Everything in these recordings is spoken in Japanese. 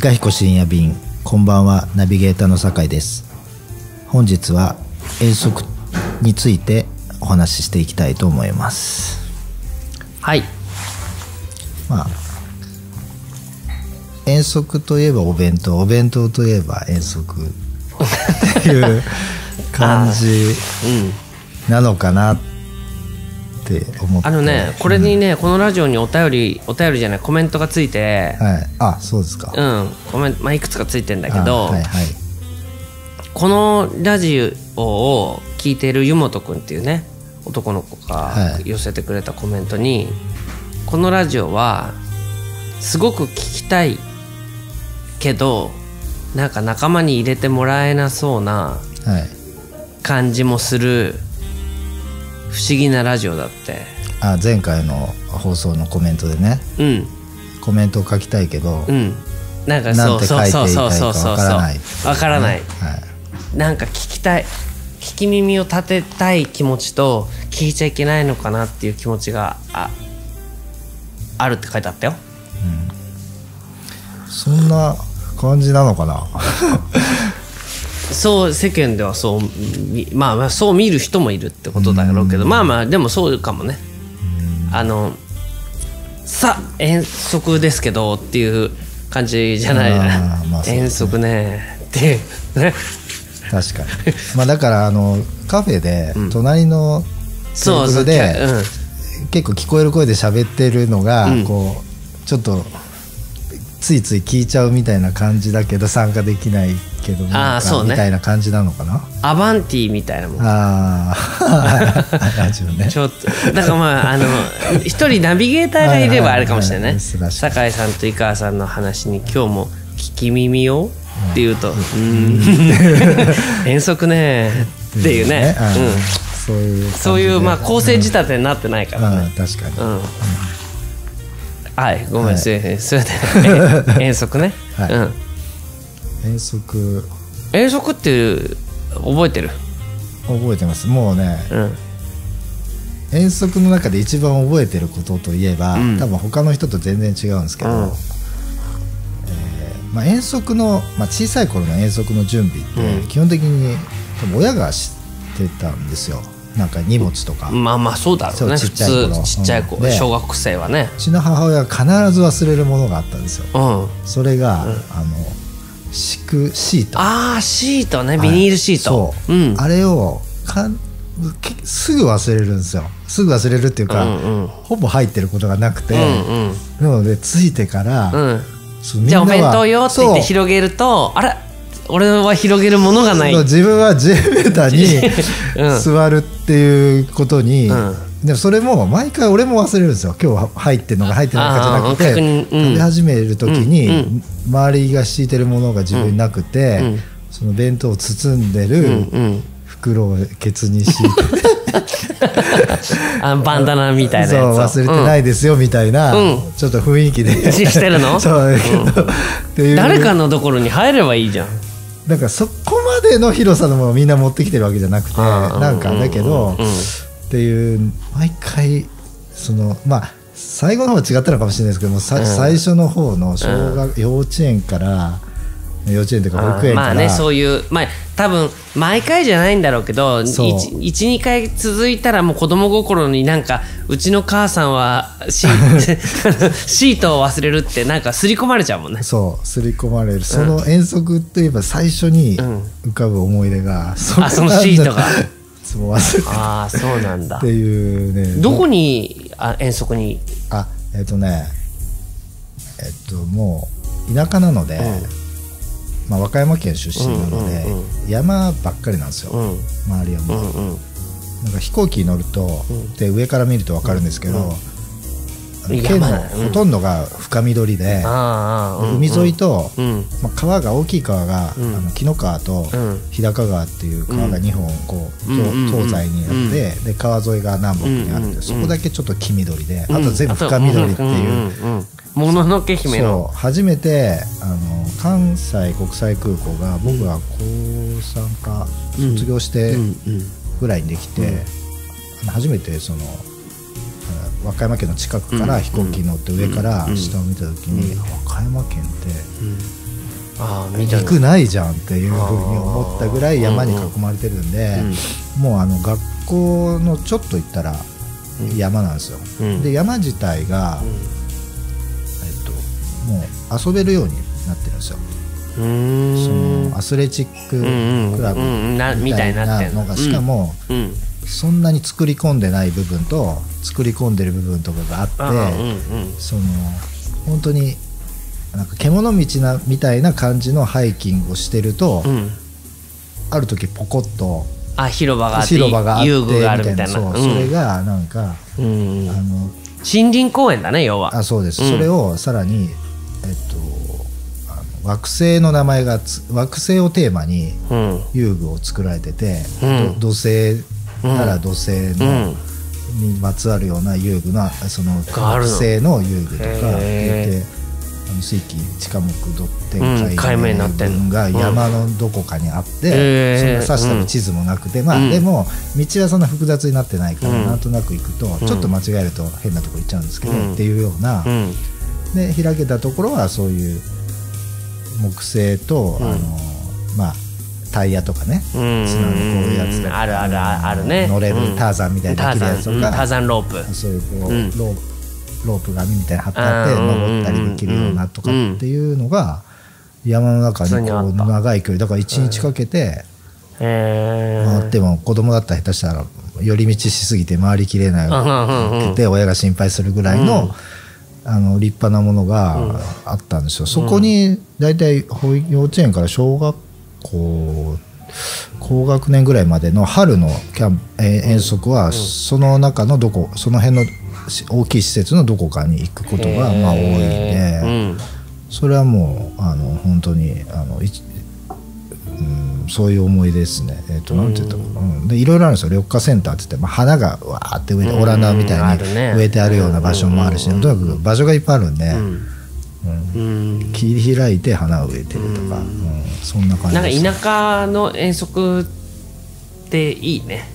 理科彦深夜便こんばんはナビゲーターの酒井です。本日は遠足についてお話ししていきたいと思います。はい。まあ遠足といえばお弁当お弁当といえば遠足。っていう感じ。なのかなって思って。あのねこれにね、このラジオにお便りお便りじゃないコメントがついて。はい。あそうですか、うん。コメント、まあ、いくつかついてんだけど、あはいはい。このラジオを聞いてる湯本君っていうね男の子がはい。寄せてくれたコメントに、このラジオはすごく聞きたいけどなんか仲間に入れてもらえなそうなはい。感じもする不思議なラジオだって。あ前回の放送のコメントでね。うん。コメントを書きたいけど、うん。なんかそうそうそうそうそうそう。わからない。わからないはい。なんか聞きたい。聞き耳を立てたい気持ちと聞いちゃいけないのかなっていう気持ちがああるって書いてあったよ。そんな感じなのかな？そう世間ではそうみまあまあそう見る人もいるってことだろうけどまあまあでもそうかもね。あのさあ遠足ですけどっていう感じじゃない。まあね。遠足ね。っていうね。確かに。まあだからあのカフェで隣のテーブルでうん。結構聞こえる声で喋ってるのが、うん。こうちょっとついつい聞いちゃうみたいな感じだけど参加できないけどなんかそうね。みたいな感じなのかな？アバンティみたいなもん。ああ ラジオね。ちょっとだからまああの一人ナビゲーターがいればあれかもしれない酒井さんと井川さんの話に今日も聞き耳をって言うと「うーん。遠足ね」っていうね。うん。そういうそういうまあ構成仕立てになってないからあねー確かに、うんはいごめんはい。すいません。それでえ遠足ね。はい。うん。遠足。遠足って覚えてる？覚えてます。もうねうん。遠足の中で一番覚えてることといえば、うん。多分他の人と全然違うんですけど、うん。えーまあ、遠足の、まあ、小さい頃の遠足の準備って、うん。基本的に親がしてたんですよなんか荷物とか、うまあまあそうだろうね。普通ちっちゃい子うん。で小学生はね。ちの母親は必ず忘れるものがあったんですよ。うん。それが、あの敷くシート。ああシートね。ビニールシート、そう、ん。あれをかんけすぐ忘れるんですよ。すぐ忘れるっていうか、うんうん。ほぼ入ってることがなくて、うんなのでついてから、うん。じゃあお弁当よって言って広げるとあれ俺は広げるものがない。自分は地べたに うん。座るっていうことに、うん。でもそれも毎回俺も忘れるんですよ。今日は入ってるのか入ってないのかじゃなくて、うん。食べ始める時に、周りが敷いてるものが自分になくて、うん。うん。その弁当を包んでうん。るうん。袋をケツに敷いて、あのバンダナみたいなそう忘れてないですよみたいな、うん。ちょっと雰囲気で。し してるの？そうう。誰かのところに入ればいいじゃんだからそこまでの広さのものをみんな持ってきてるわけじゃなくてなんかだけど、っていう毎回そのまあ最後の方は違ったのかもしれないですけども、さうん。最初の方の小学、幼稚園から幼稚園というか保育園から、まあねそういうまあ多分毎回じゃないんだろうけどそう。12回続いたらもう子供心になんかうちの母さんはシ シートを忘れるってなんか刷り込まれちゃうもんね。そう刷り込まれる。その遠足といえば最初に浮かぶ思い出が、そあそのシートが。ああそうなんだ。っていうね。どこにあ遠足に？あえっ、とねえっ、ともう田舎なので、まあ、和歌山県出身なので、山ばっかりなんですよ、うん。周りはもう、なんか飛行機に乗ると、で上から見ると分かるんですけど、県のほとんどが深緑で、海沿いと、うん。まあ、川が大きい川が、うん。あの紀の川とうん。日高川っていう川が2本こう、東東西にあって、で川沿いが南北にあって、そこだけちょっと黄緑で、うん。あと全部深緑っていう。もののけ姫の。初めてあの関西国際空港が僕が高3かうん。卒業してぐらいにできて、初めてその和歌山県の近くから飛行機に乗って上から下を見た時に、和歌山県って陸ないじゃんっていうふうに思ったぐらい山に囲まれてるんで、もうあの学校のちょっと行ったら山なんですよ、で山自体が、えっと、もう遊べるようになってるんですよ。そのアスレチッククラブみたいなのがしかも、そんなに作り込んでない部分と作り込んでる部分とかがあって、その本当になんか獣道なみたいな感じのハイキングをしてると、ある時ポコッとあ広場があって広場があってみたいな。そう、それがなんか、あの森林公園だね要は。あそうです、それをさらにえっと惑星の名前が惑星をテーマに遊具を作られてて、土星なら土星の、にまつわるような遊具のその惑星の？遊具とか言ってあの地下木土天海面分が山のどこかにあって、そんな指した地図もなくて、まあでも道はそんな複雑になってないから、なんとなく行くと、ちょっと間違えると変なとこ行っちゃうんですけど、っていうような、で開けたところはそういう木星と、あのまあタイヤとかね。砂のこういうやつであるあるあるね。乗れるターザンみたいなできるやつとか、ターザン。ロープ。そういうこう、ロロープがみたいな貼ってあって登ったりできるようなとかっていうのが山の中にこう長い距離だから1日かけて回っても子供だったら下手したら寄り道しすぎて回りきれないって親が心配するぐらいの。あの立派なものがあったんですよ、そこに大体幼稚園から小学こう高学年ぐらいまでの春のキャン遠足はその中のどこその辺の大きい施設のどこかに行くことがまあ多いん。で、それはもうあの本当にあのうん、そういう思い出ですね。えっ、ー、と、なんて言ったかな、うん、で、いろいろあるんですよ。緑化センターって言って、まあ、花がわーって植えて、オランダみたいに植えてあるような場所もあるし、とにかく場所がいっぱいあるんで。うん。切り開いて花を植えてるとか、そんな感じなんか田舎の遠足っていいね。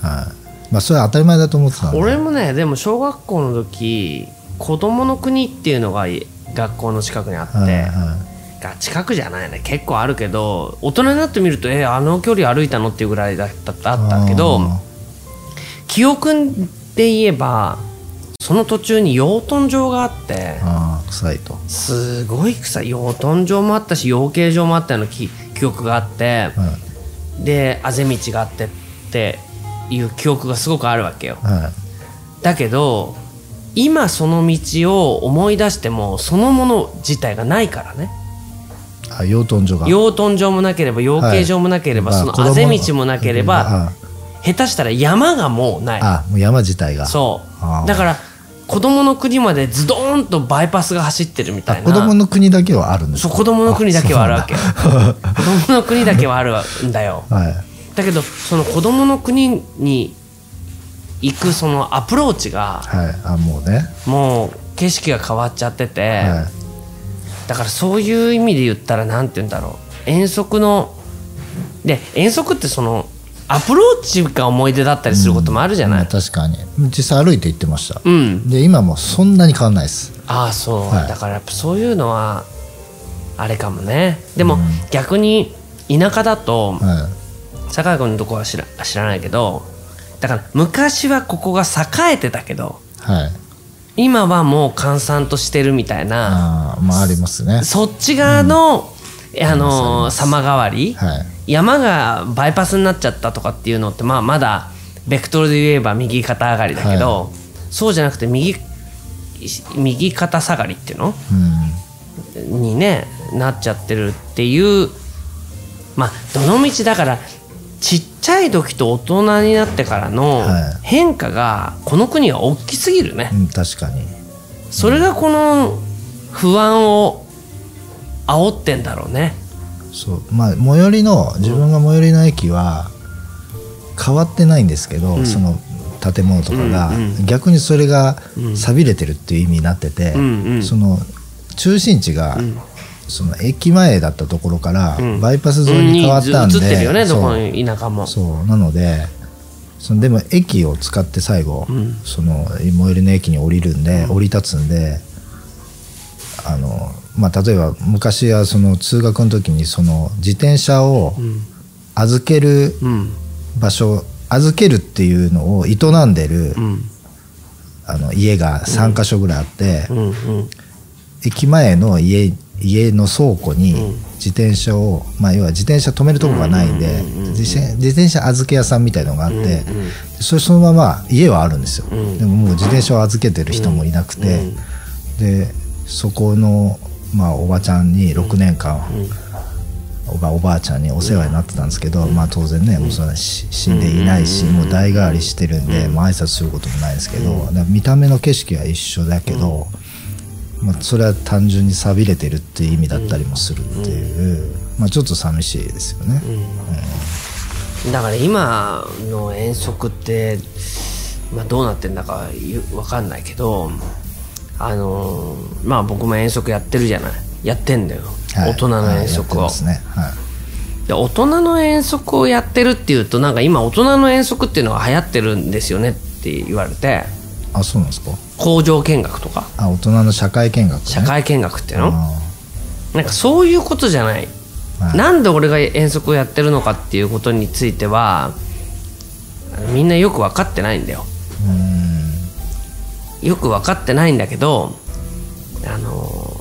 はい。まあそれは当たり前だと思ってた俺もねでも小学校の時子供の国っていうのが学校の近くにあって、はいはい、が近くじゃないね。結構あるけど大人になってみるとえあの距離歩いたのっていうぐらいだったあったけど記憶で言えばその途中に養豚場があってあ臭いと。すごい臭い。養豚場もあったし養鶏場もあったような記憶があって、はい、であぜ道があってっていう記憶がすごくあるわけよ、はい、だけど今その道を思い出してもそのもの自体がないからね。あ養豚場が。養豚場もなければ養鶏場もなければ、はい、そのあぜ道もなければ、下手したら山がもうない。あもう山自体が。そう。だから子供の国までズドーンとバイパスが走ってるみたいな。子供の国だけはあるんですそう子供の国だけはあるわけ。子供の国だけはあるんだよ、はい、だけどその子供の国に行くそのアプローチが、はい、あもうね。もう景色が変わっちゃってて、はい、だからそういう意味で言ったらなんて言うんだろう。遠足ので遠足ってそのアプローチが思い出だったりすることもあるじゃない、うん、確かに。実際歩いて行ってました、うん、で今もそんなに変わんないです。ああそう、はい、だからやっぱそういうのはあれかもね。でも、逆に田舎だと、はい、坂井君のとこは知ら知らないけどだから昔はここが栄えてたけど、はい、今はもう閑散としてるみたいなあ,、まあ、ありますね。そっち側の、うん、あの様変わり、はい。山がバイパスになっちゃったとかっていうのってまあまだベクトルで言えば右肩上がりだけど、はい、そうじゃなくて右右肩下がりっていうの、うん、にねなっちゃってるっていうまあどの道だからちっちゃい時と大人になってからの変化がこの国は大きすぎるね、うん、確かに。それがこの不安を煽ってんだろうね。そう。まあ最寄りの自分が最寄りの駅は変わってないんですけど、うん、その建物とかが、うんうん、逆にそれが寂れてるっていう意味になってて、うんうん、その中心地が、その駅前だったところからバイパス沿いに変わったんで、うん、映ってるよねどこの田舎も。そう。なのでそのでも駅を使って最後、うん、その最寄りの駅に降りるんで、降り立つんであの、まあ、例えば昔はその通学の時にその自転車を預ける場所、預けるっていうのを営んでる、あの家が3か所ぐらいあって、駅前の家家の倉庫に自転車を、まあ、要は自転車止めるとこがないんで自転車預け屋さんみたいのがあってそれそのまま家はあるんですよ。でももう自転車を預けてる人もいなくてでそこの、まあ、おばちゃんに6年間おばおばあちゃんにお世話になってたんですけど、まあ、当然ねもうそんな死んでいないしもう代替わりしてるんで、まあ挨拶することもないですけど見た目の景色は一緒だけど。まあ、それは単純に寂れてるっていう意味だったりもするっていう、まあ、ちょっと寂しいですよね、うん、だから今の遠足って、まあ、どうなってんだか分かんないけどあのまあ僕も遠足やってるじゃない。やってんだよ、はい、大人の遠足を、はいね。はい、で大人の遠足をやってるっていうとなんか今大人の遠足っていうのが流行ってるんですよねって言われて。あそうなんですか？工場見学とか。あ大人の社会見学、ね、社会見学っていうの？なんかそういうことじゃない、はい、なんで俺が遠足をやってるのかっていうことについてはみんなよく分かってないんだよよく分かってないんだけどあの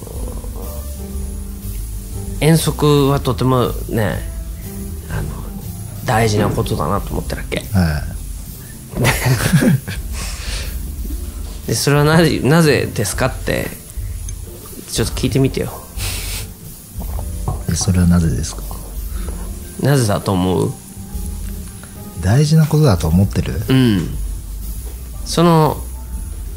遠足はとてもねあの大事なことだなと思ってるわけ、はい。でそれはなぜなぜですかってちょっと聞いてみてよ。それはなぜですか？なぜだと思う？大事なことだと思ってる？うん。その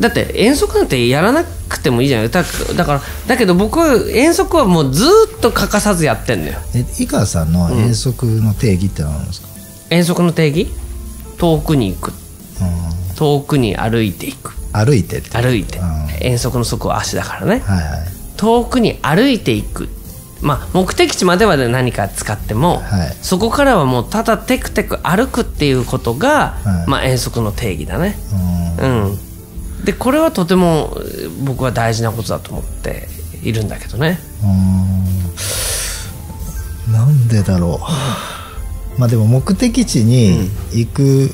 だって遠足なんてやらなくてもいいじゃない。だだからだけど僕は遠足はもうずっと欠かさずやってんだよ。え井川さんの遠足の定義って何なんですか、うん、遠足の定義？遠くに行く、遠くに歩いていく。歩いて歩いて、遠足の足は足だからね、はいはい、遠くに歩いていく。まあ、目的地までは何か使っても、はい、そこからはもうただテクテク歩くっていうことが、はい、まあ、遠足の定義だね。うん、でこれはとても僕は大事なことだと思っているんだけどね。なんでだろう。まあでも目的地に行く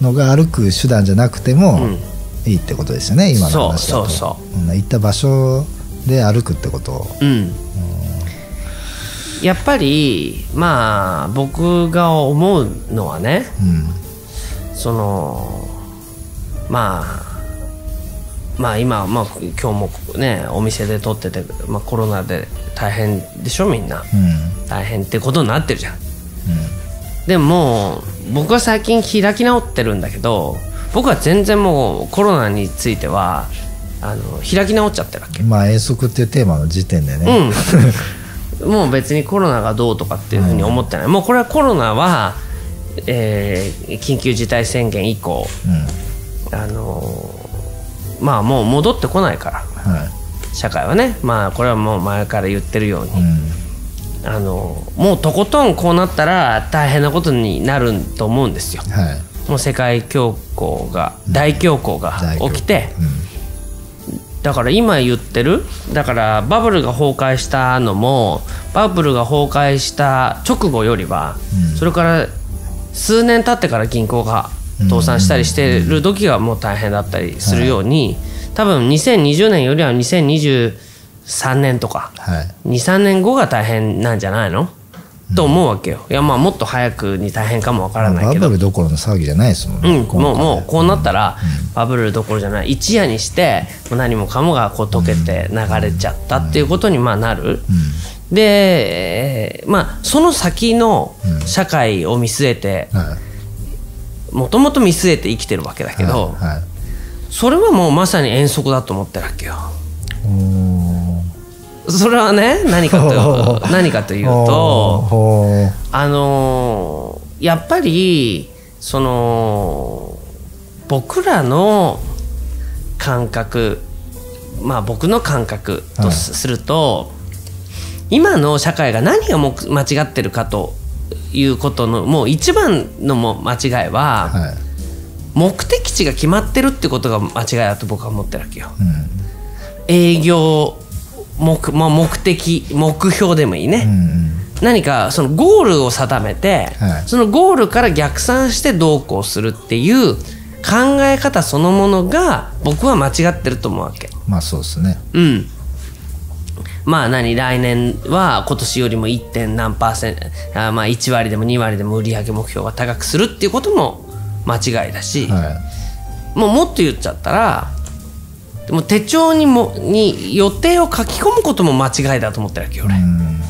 のが歩く手段じゃなくても、うん。いいってことですよね今の話だと。そうそうそう、行った場所で歩くってこと。うん、うん、やっぱりまあ僕が思うのはね、うん、そのまあまあ今、まあ、今日もねお店で撮ってて、まあ、コロナで大変でしょみんな、うん、大変ってことになってるじゃん、うん、でも僕は最近開き直ってるんだけど僕は全然もうコロナについてはあの開き直っちゃってるわけ。まあ遠足っていうテーマの時点でね、うん、もう別にコロナがどうとかっていうふうに思ってない、うん、もうこれはコロナは、えー、緊急事態宣言以降、うん、あのまあもう戻ってこないから、はい、社会はね。まあこれはもう前から言ってるように、あのもうとことんこうなったら大変なことになると思うんですよ。はい。もう世界恐慌が大恐慌が起きて、だから今言ってるだからバブルが崩壊したのもバブルが崩壊した直後よりは、それから数年経ってから銀行が倒産したりしてる時がもう大変だったりするように、多分2020年よりは2023年とか、23年後が大変なんじゃないの？と思うわけよ。いやまあもっと早くに大変かもわからないけど。バブルどころの騒ぎじゃないですもんね、うん、もうもうこうなったら、バブルどころじゃない。一夜にして何もかもがこう溶けて流れちゃったっていうことにまあなる、で、まあその先の社会を見据えてもともと見据えて生きてるわけだけど、はいはい、それはもうまさに遠足だと思ってるわけよ。それはね何かと 何かというとあのやっぱりその僕らの感覚まあ僕の感覚とすると、はい、今の社会が何が間違ってるかということのもう一番のも間違いは、はい、目的地が決まってるってことが間違いだと僕は思ってるわけよ。うん営業目,、まあ、目的目標でもいいね、うんうん何かそのゴールを定めて、はいそのゴールから逆算してどうこうするっていう考え方そのものが僕は間違ってると思うわけ。まあそうですねうん。まあ何来年は今年よりも 1. 点何パーセントあまあ1割でも2割でも売上目標が高くするっていうことも間違いだし、はもうもっと言っちゃったらでも手帳にもに予定を書き込むことも間違いだと思ってるわけよ俺、いうん。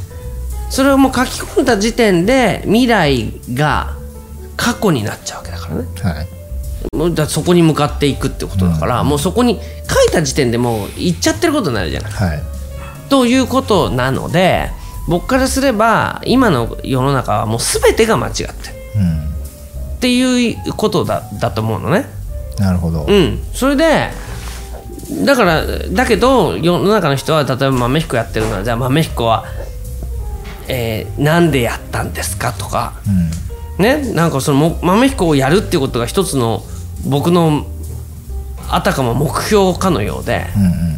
それをもう書き込んだ時点で未来が過去になっちゃうわけだからね。はい。もうだそこに向かっていくってことだから、もうそこに書いた時点でもう行っちゃってることになるじゃない。はいということなので僕からすれば今の世の中はもう全てが間違ってる。うんっていうことだだと思うのね。なるほど。うん、それでだからだけど世の中の人は例えば豆彦やってるのはじゃあ豆彦は、えーなんでやったんですか？とか。うん。ね？なんかそのも豆彦をやるっていうことが一つの僕のあたかも目標かのようで。うんうんうん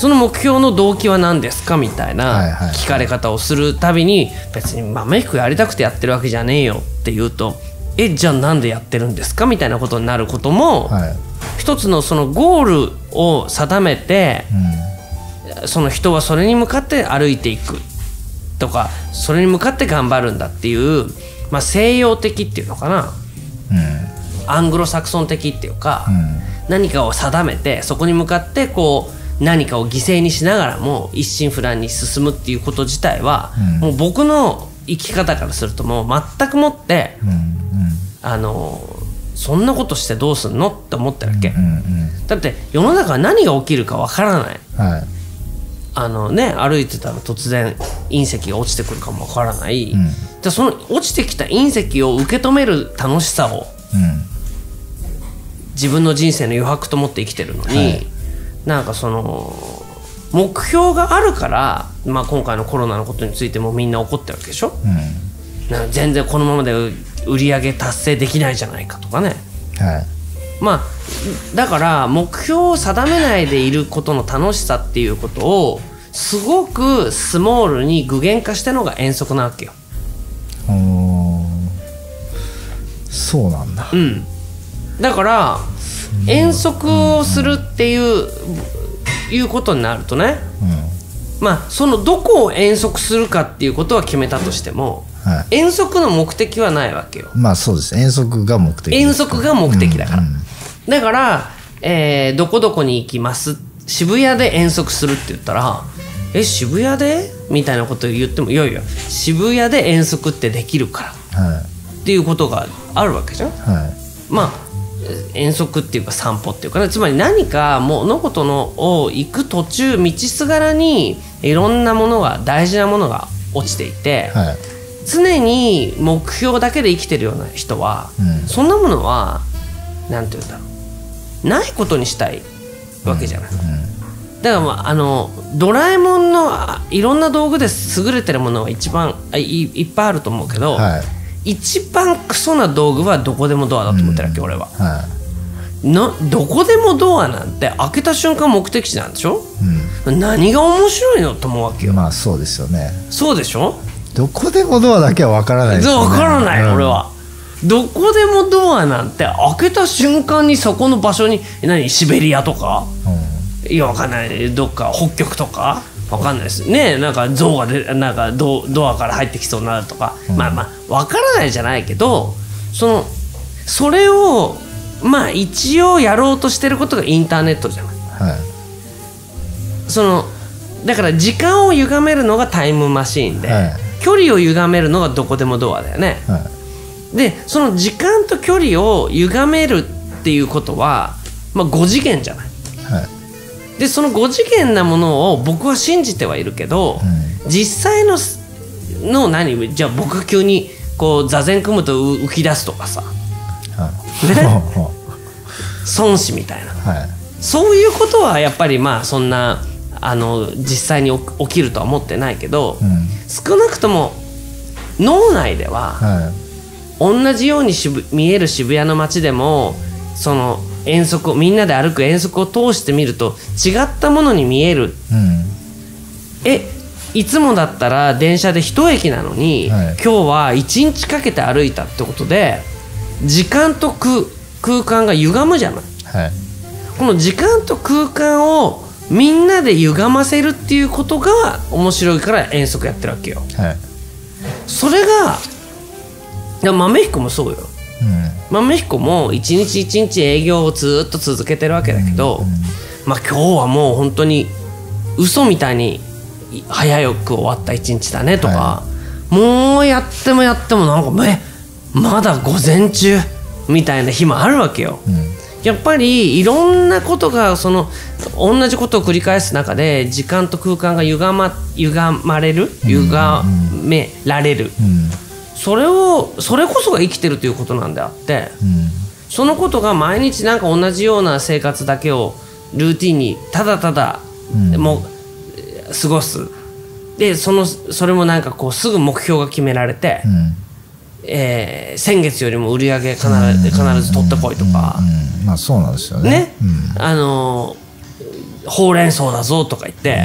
その目標の動機は何ですかみたいはいなはい。聞かれ方をするたびに別に豆彦やりたくてやってるわけじゃねえよって言うとえじゃあなんでやってるんですかみたいなことになることもはい。一つのそのゴールを定めてうん。その人はそれに向かって歩いていくとかそれに向かって頑張るんだっていう、まあ、西洋的っていうのかな。うん。アングロサクソン的っていうか、うん。何かを定めてそこに向かってこう何かを犠牲にしながらも一心不乱に進むっていうこと自体は、うん。もう僕の生き方からするともう全くもってあのそんなことしてどうすんのって思ってるわけ、だって世の中は何が起きるかわからない。はい。あのね歩いてたら突然隕石が落ちてくるかもわからない、ん。じその落ちてきた隕石を受け止める楽しさをうん。自分の人生の余白と思って生きてるのに、はいなんかその目標があるから、まあ、今回のコロナのことについてもみんな怒ってるわけでしょ？うん。なんか全然このままで売り上げ達成できないじゃないかとかね。はい。まあだから目標を定めないでいることの楽しさっていうことをすごくスモールに具現化したのが遠足なわけよ。おー。そうなんだ。うん、だから遠足をするっていういうことになるとねうまあそのどこを遠足するかっていうことは決めたとしてもんはい。遠足の目的はないわけよ。まあそうです。遠足が目的遠足が目的だから、うんうんだから、えーどこどこに行きます。渋谷で遠足するって言ったらえ渋谷で？みたいなことを言ってもいやいや渋谷で遠足ってできるから。はい。っていうことがあるわけじゃん。はい。まあえ遠足っていうか散歩っていうかねつまり何か物事のを行く途中道すがらにいろんなものが大事なものが落ちていて、はい。常に目標だけで生きてるような人は、うん。そんなものは何て言うんだろう。ないことにしたいわけじゃない。だからまああのドラえもんのあいろんな道具で優れてるものは一番あいいっぱいあると思うけど、はい一番クソな道具はどこでもドアだと思ってるわけ、俺は。はなどこでもドアなんて開けた瞬間目的地なんでしょ？い、何が面白いのと思うわけよ。うん、まあそうですよね。そうでしょ？どこでもドアだけは分からないですよね。分からない、うん。俺は。どこでもドアなんて開けた瞬間にそこの場所に何？シベリアとか？いやわかんない。どっか北極とか？わかんないです。ねなんか象がでなんかドドアから入ってきそうになるとか、まあまあわからないじゃないけどそのそれをまあ一応やろうとしてることがインターネットじゃない。はい。そのだから時間を歪めるのがタイムマシーンで、はい。距離を歪めるのがどこでもドアだよね。はい。でその時間と距離を歪めるっていうことは、まあ、5次元じゃない。はい。でその5次元なものを僕は信じてはいるけど、実際のすの何？じゃあ僕が急にこう座禅組むとう浮き出すとかさ。はい。孫子みたいな。いはい。そういうことはやっぱりまあそんなあの実際に起起きるとは思ってないけど、うん。少なくとも脳内でははい。同じように渋見える渋谷の街でもその遠足をみんなで歩く遠足を通してみると違ったものに見える、うん、えいつもだったら電車で一駅なのに、はい、今日は一日かけて歩いたってことで時間と空間が歪むじゃない、はい、この時間と空間をみんなで歪ませるっていうことが面白いから遠足やってるわけよ、はい、それが豆彦もそうよ、うん、豆彦も一日一日営業をずっと続けてるわけだけど、うんうん、まあ今日はもう本当に嘘みたいに早く終わった一日だねとか、はい、もうやってもやってもなんかえまだ午前中みたいな日もあるわけよ、うん、やっぱりいろんなことがその同じことを繰り返す中で時間と空間が歪ま歪まれる歪められる、うん、それをそれこそが生きてるということなんであって、うん、そのことが毎日なんか同じような生活だけをルーティンにただただ、もう過ごす。でそのそれもなんかこうすぐ目標が決められて、うん、えー、先月よりも売り上げ必ず必ず取ってこいとか、まあそうなんですよね、ね。うん、あのほうれん草だぞとか言って、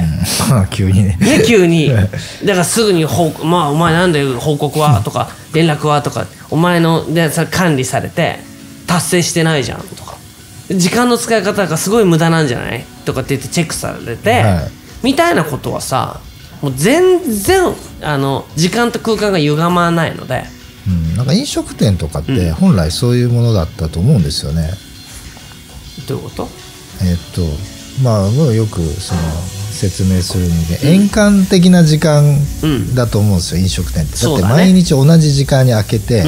うん、急にね。ね急に。だからすぐにほ「まあ、お前なんで報告は?」とか「連絡は?」とか「お前のでさ管理されて達成してないじゃん」とか「時間の使い方がすごい無駄なんじゃない?」とかって言ってチェックされて、はいみたいなことはさもう全然あの時間と空間が歪まないので、うん、なんか飲食店とかって本来そういうものだったと思うんですよね。どういうこと？えっとまあよくその説明するにで、円環的な時間だと思うんですよ、飲食店って。だって毎日同じ時間に開けて、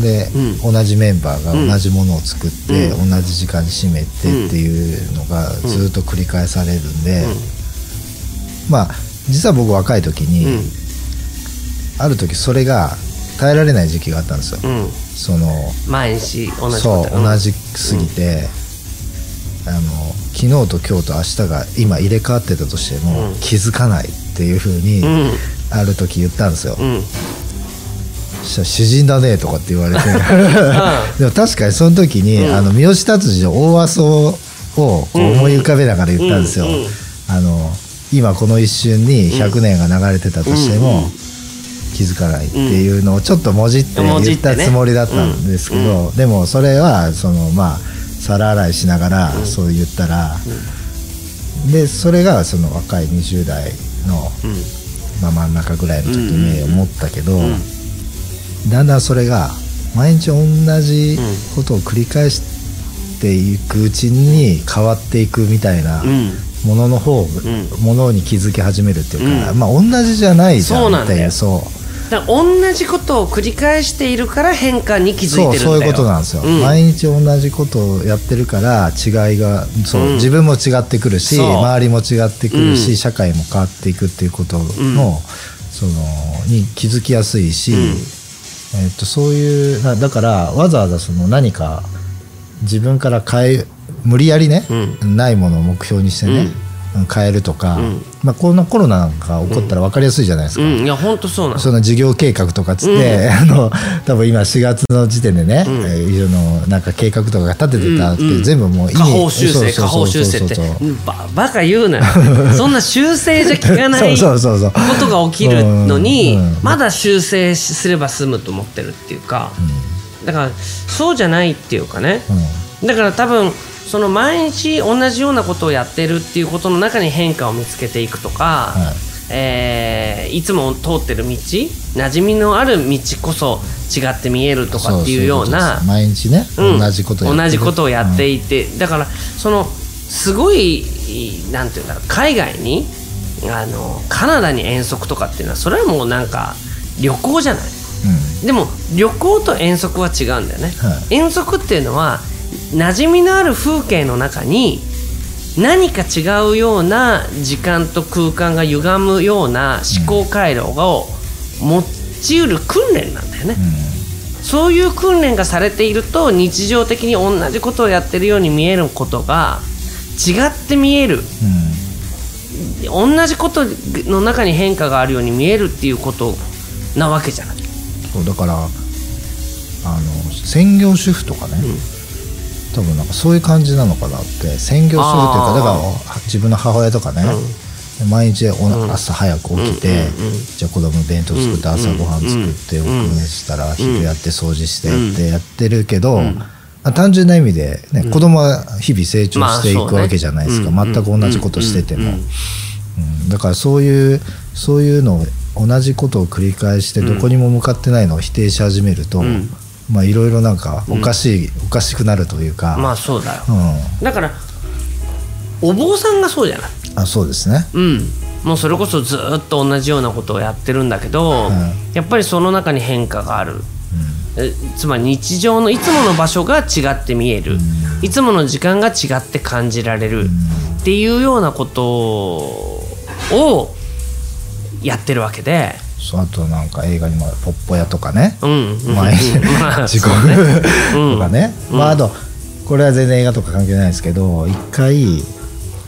で、同じメンバーが同じものを作って、同じ時間に閉めてっていうのがずっと繰り返されるんで、まあ実は僕若い時に、うん、ある時それが耐えられない時期があったんですよ、うん、その毎日同じそう同じすぎて、あの昨日と今日と明日が今入れ替わってたとしても、気づかないっていうふうに、ある時言ったんですよ、したら詩人だねとかって言われて。でも確かにその時に、うん、あの三好達治の大阿蘇を思い浮かべながら言ったんですよ、あの今この一瞬に100年が流れてたとしても、気づかないっていうのをちょっともじって言ったつもりだったんですけど、でもそれはそのまあ皿洗いしながらそう言ったら、でそれがその若い20代の、まあ、真ん中ぐらいの時に思ったけど、だんだんそれが毎日同じことを繰り返していくうちに変わっていくみたいなものの方、うん、ものに気づき始めるっていうか、うん、まあ同じじゃないじゃんっていうそうだ同じことを繰り返しているから変化に気づいてるんだよ。そうそういうことなんですよ、うん、毎日同じことをやってるから違いがそう、うん、自分も違ってくるし周りも違ってくるし、うん、社会も変わっていくっていうことの,、そのに気づきやすいし、えー、とそういうだからわざわざその何か自分から変え無理やりね、うん、ないものを目標にしてね、うん、変えるとか、うん、まあ、このコロナなんか起こったら分かりやすいじゃないですか、いや本当そうなその事業計画とかっつって、あの多分今4月の時点でね、うん、いろのなんか計画とかが立ててたって、全部もう下方修正下方修正って。ババカ言うなよ。そんな修正じゃ効かないことが起きるのにまだ修正すれば済むと思ってるっていうか、だからそうじゃないっていうかね、だから多分その毎日同じようなことをやってるっていうことの中に変化を見つけていくとか、はい。えー、いつも通ってる道馴染みのある道こそ違って見えるとかっていうような毎日ね、うん、同じこと同じことをやっていて、うん、だからそのすごいなんていうんだろう海外にあのカナダに遠足とかっていうのはそれはもうなんか旅行じゃない、うん、でも旅行と遠足は違うんだよね、はい、遠足っていうのは馴染みのある風景の中に何か違うような時間と空間が歪むような思考回路を持ちうる訓練なんだよね、うん、そういう訓練がされていると日常的に同じことをやってるように見えることが違って見える、うん、同じことの中に変化があるように見えるっていうことなわけじゃない。そうだからあの専業主婦とかね、うん多分なんかそういう感じなのかなって専業するというかだから自分の母親とかね、毎日朝早く起きて、じゃあ子供弁当作って朝ごはん作っておくねしたら昼やって掃除してってやってるけど、単純な意味で、ね子供は日々成長していくわけじゃないですか、全く同じことしてても、うんだからそういうそういうのを同じことを繰り返してどこにも向かってないのを否定し始めると、まあいろいろなんかおかしい、おかしくなるというか。まあそうだよ、だからお坊さんがそうじゃない？あそうですね。うん。もうそれこそずっと同じようなことをやってるんだけど、やっぱりその中に変化がある、つまり日常のいつもの場所が違って見える、いつもの時間が違って感じられる、っていうようなことをやってるわけで。そうあとなんか映画にも「ポッポ屋」とかね、うん、前時刻とかね、まああとこれは全然映画とか関係ないですけど一回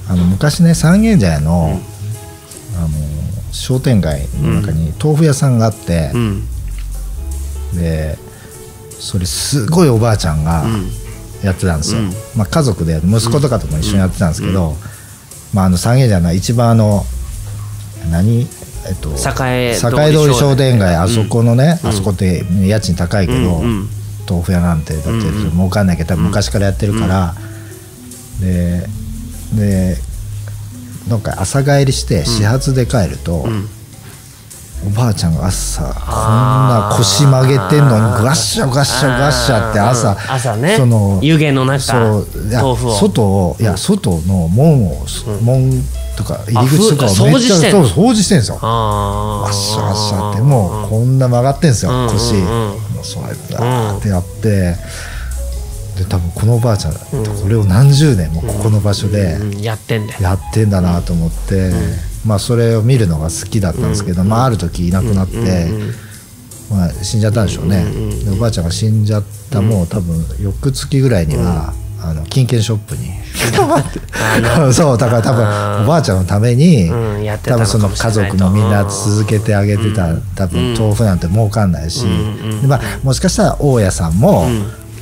あの昔ね三軒茶屋の,、あの商店街の中に豆腐屋さんがあって、でそれすごいおばあちゃんがやってたんですよ、まあ、家族で息子とかとも一緒にやってたんですけど、まあ、あの三軒茶屋の一番あの何えっと、栄通り商店街、あそこのね、あそこって家賃高いけど、豆腐屋なんてだって儲かんないけど多分昔からやってるから、ででなんか朝帰りして始発で帰ると、おばあちゃんが朝こんな腰曲げてんのにガッシャガッシャガッシャって朝朝ね。その湯気の中そういや外をいや外の門を、門とか入り口とかをめっちゃ掃除してんですよ。ワッシャワッシャってもうこんな曲がってんですよ腰。もうそうやってってやって。で多分このおばあちゃん、これを何十年もここの場所でやってんだやってんだなと思って、まあそれを見るのが好きだったんですけど、まあある時いなくなって、まあ、死んじゃったんでしょうね、でおばあちゃんが死んじゃったもう多分翌月ぐらいには、あの金券ショップに。そうだから多分おばあちゃんのために、多分その家族もみんな続けてあげてた、多分豆腐なんて儲かんないし、まあ、もしかしたら大家さんも、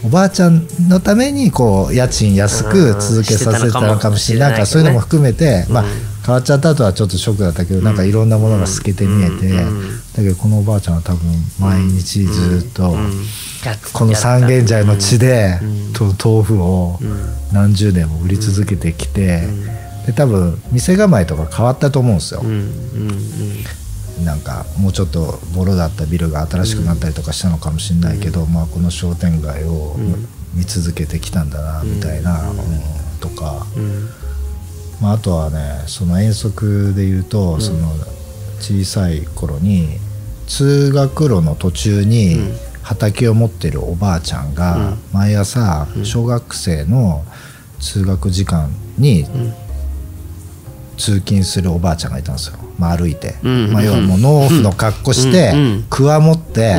おばあちゃんのためにこう家賃安く続けさせたのかもしれないからそういうのも含めて、まあ、変わっちゃった後はちょっとショックだったけど、なんかいろんなものが透けて見えて、だけどこのおばあちゃんは多分毎日ずっと、この三軒茶屋の地で、豆腐を何十年も売り続けてきて、で多分店構えとか変わったと思うんですよ。なんかもうちょっとボロだったビルが新しくなったりとかしたのかもしれないけど、うん、まあ、この商店街を見続けてきたんだなみたいな、うん、とか、まあ、あとはねその遠足で言うと、その小さい頃に通学路の途中に畑を持ってるおばあちゃんが毎朝小学生の通学時間に通勤するおばあちゃんがいたんですよ。まあ、歩いて、まあ、要はもう農夫の格好して、くわ持って、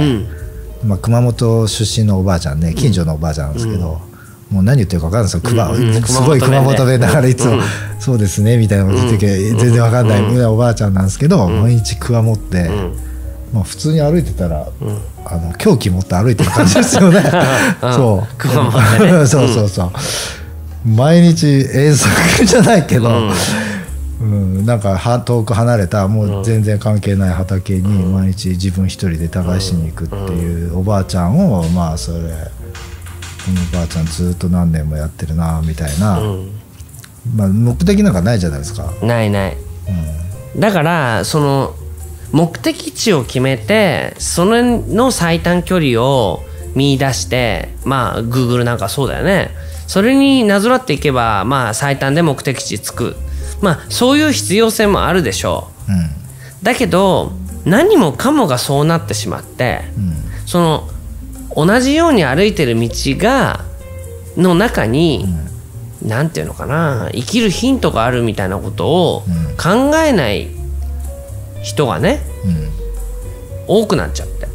まあ、熊本出身のおばあちゃんね近所のおばあちゃんなんですけど、もう何言ってるか分かんないですよ、熊。すごい熊本弁だからいつも、そうですねみたいなこと言ってけ全然分かんない。おばあちゃんなんですけど、毎日くわ持って、まあ、普通に歩いてたら、あの凶器持って歩いてる感じですよね。そう、そうそうそう。毎日遠足じゃないけど、うん、なんかは遠く離れたもう全然関係ない畑に毎日自分一人で耕しに行くっていうおばあちゃんをまあそれおばあちゃんずっと何年もやってるなみたいな、まあ、目的なんかないじゃないですか。ないない、うん、だからその目的地を決めてそれの最短距離を見出してまあ Google なんかそうだよね。それになぞらっていけばまあ最短で目的地着く。まあそういう必要性もあるでしょう、うん、だけど何もかもがそうなってしまって、うん、その同じように歩いてる道がの中に、うん、ていうのかな生きるヒントがあるみたいなことを考えない人がね、多くなっちゃって。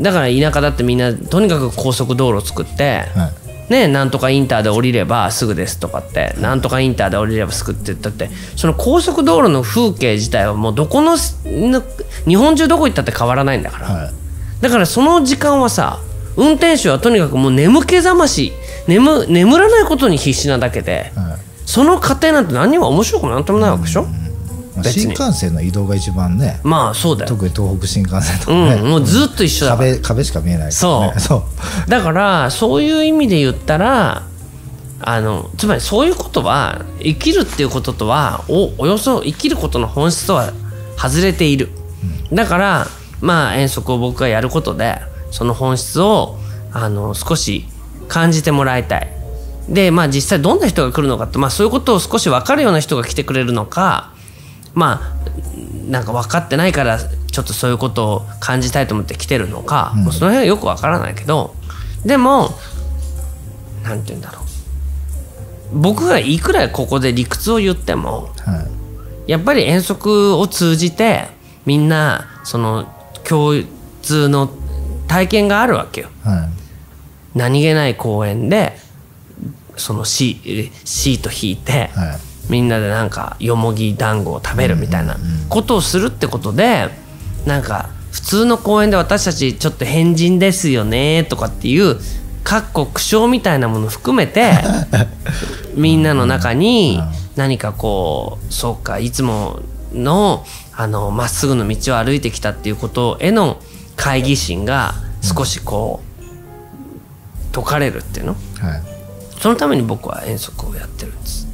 だから田舎だってみんなとにかく高速道路作って、はい。ね、なんとかインターで降りればすぐですとかってなんとかインターで降りればすぐって言ったってその高速道路の風景自体はもうどこの日本中どこ行ったって変わらないんだから、はい、だからその時間はさ運転手はとにかくもう眠気覚まし眠眠らないことに必死なだけで、はい、その過程なんて何にも面白くなんともないわけでしょ、うん。新幹線の移動が一番ねまあそうだよ。特に東北新幹線とかね、うん、もうずっと一緒だ壁壁しか見えない、ね、そう。そう。だからそういう意味で言ったらあのつまりそういうことは生きるっていうこととはおおよそ生きることの本質とは外れている、うん、だからまあ遠足を僕がやることでその本質をあの少し感じてもらいたい。でまあ実際どんな人が来るのかって、まあ、そういうことを少し分かるような人が来てくれるのかまあなんか分かってないからちょっとそういうことを感じたいと思って来てるのか、うん、もうその辺はよく分からないけどでも何て言うんだろう。僕がいくらここで理屈を言っても、はい、やっぱり遠足を通じてみんなその共通の体験があるわけよ。はい、何気ない公園でそのシシート引いて、はい、みんなでなんかよもぎ団子を食べるみたいなことをするってことでなんか普通の公園で私たちちょっと変人ですよねとかっていうかっこ苦笑みたいなもの含めて みんなの中に何かこうそうかいつものあのまっすぐの道を歩いてきたっていうことへの懐疑心が少しこう解かれるっていうの、はい、そのために僕は遠足をやってるんです。